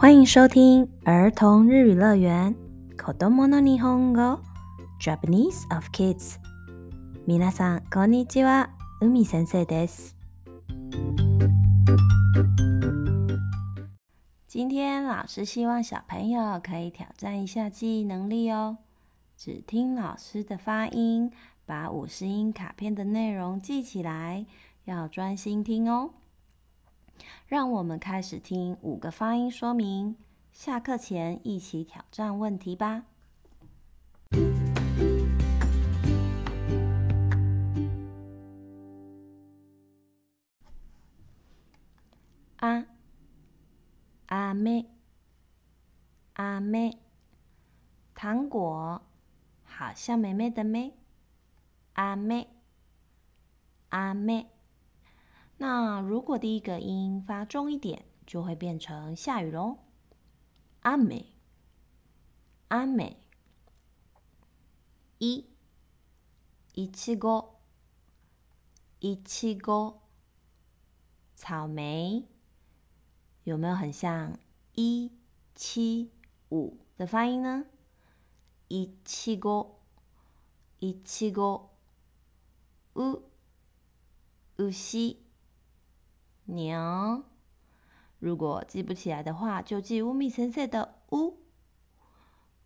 欢迎收听儿童日语乐园。子供の日本语 Japanese of Kids。皆さんこんにちは。海先生です。今天老师希望小朋友可以挑战一下记忆能力哦。只听老师的发音，把五十音卡片的内容记起来，要专心听哦。 让我们开始听五个发音说明，下课前一起挑战问题吧。啊，阿妹，阿妹，糖果，好像妹妹的妹，阿妹，阿妹。那如果第一个音发重一点，就会变成下雨喽。阿美，阿美。一，いちご，いちご。草莓，有没有很像一七五的发音呢？いちご，いちご。う，牛。 牛，如果记不起来的话，就记乌米先生的乌。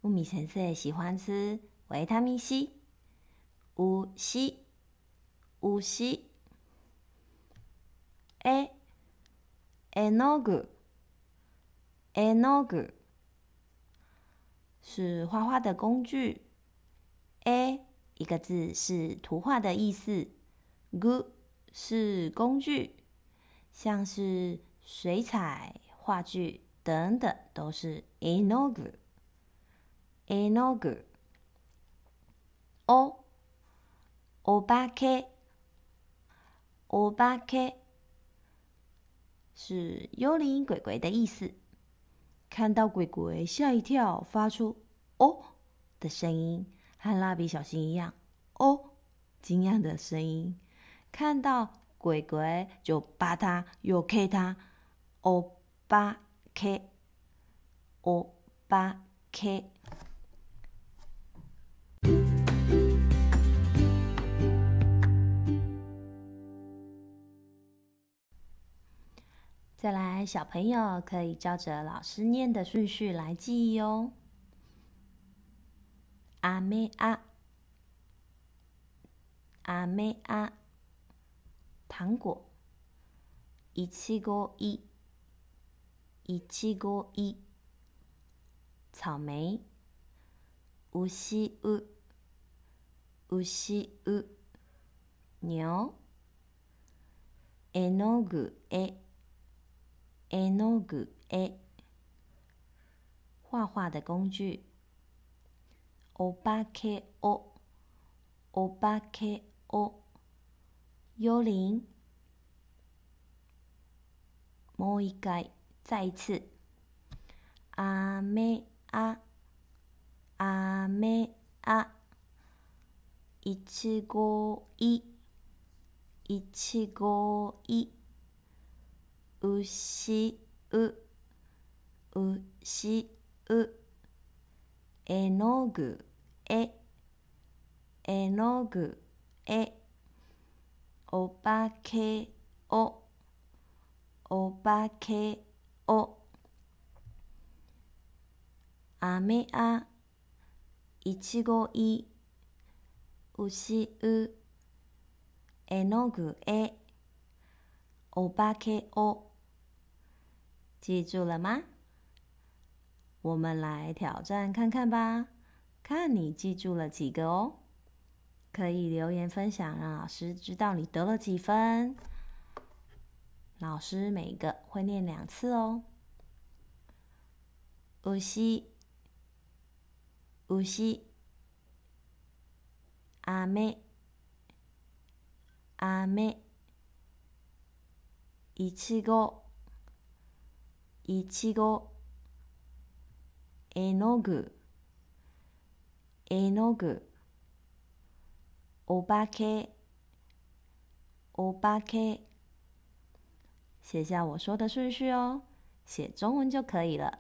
乌米先生喜欢吃维他命 C，乌西，乌西。诶，絵の具，絵の具是画画的工具。A，一个字是图画的意思，gu 是工具。像是水彩、话剧等等，都是絵の具。絵の具。お、お化け。お化け是幽灵鬼鬼的意思。看到鬼鬼吓一跳，发出“哦”的声音，和蜡笔小新一样，“哦”惊讶的声音。看到。 鬼鬼就巴他又 K 他，欧巴 K，欧巴 K。再来，小朋友可以照着老师念的顺序来记忆哦。阿妹啊，阿妹啊。糖果，いちごい、いちごい。草莓，うしう、うしう。牛，絵の具絵、絵の具絵。画画的工具，お化けお、お化けお。 幽灵，もう一回，再一次。あめあ、あめあ。いちごい、いちごい。うしう、うしう。絵の具絵、絵の具絵。お化けお、お化けお。あめあ、いちごい、うしう。絵の具絵、お化けお。记住了吗？我们来挑战看看吧，看你记住了几个哦。 可以留言分享，让老师知道你得了几分。老师每一个会念两次哦。うし、うし。あめ、あめ。いちご、いちご。絵の具、絵の具。 欧巴 k 欧巴 k 写下我说的顺序哦写中文就可以了。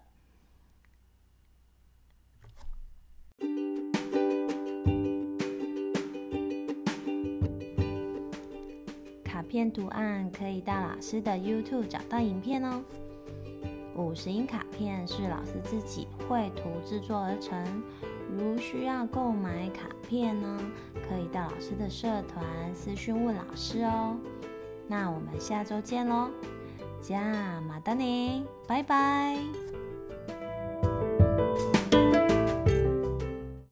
卡片图案可以到老师的 youtube 找到影片哦。五十音卡片是老师自己绘图制作而成如需要购买卡片呢，可以到老师的社团私讯问老师哦。那我们下周见喽，加马丹尼，拜拜。